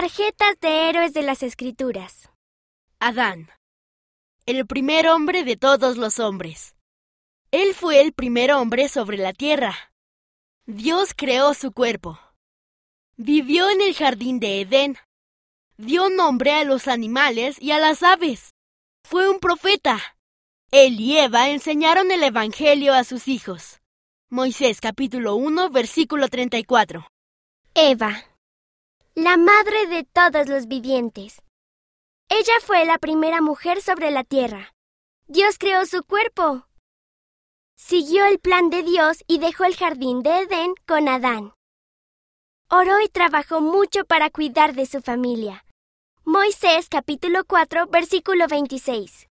Tarjetas de héroes de las Escrituras. Adán. El primer hombre de todos los hombres. Él fue el primer hombre sobre la tierra. Dios creó su cuerpo. Vivió en el jardín de Edén. Dio nombre a los animales y a las aves. Fue un profeta. Él y Eva enseñaron el Evangelio a sus hijos. Moisés capítulo 1 versículo 34. Eva. La madre de todos los vivientes. Ella fue la primera mujer sobre la tierra. Dios creó su cuerpo. Siguió el plan de Dios y dejó el jardín de Edén con Adán. Oró y trabajó mucho para cuidar de su familia. Moisés capítulo 4 versículo 26.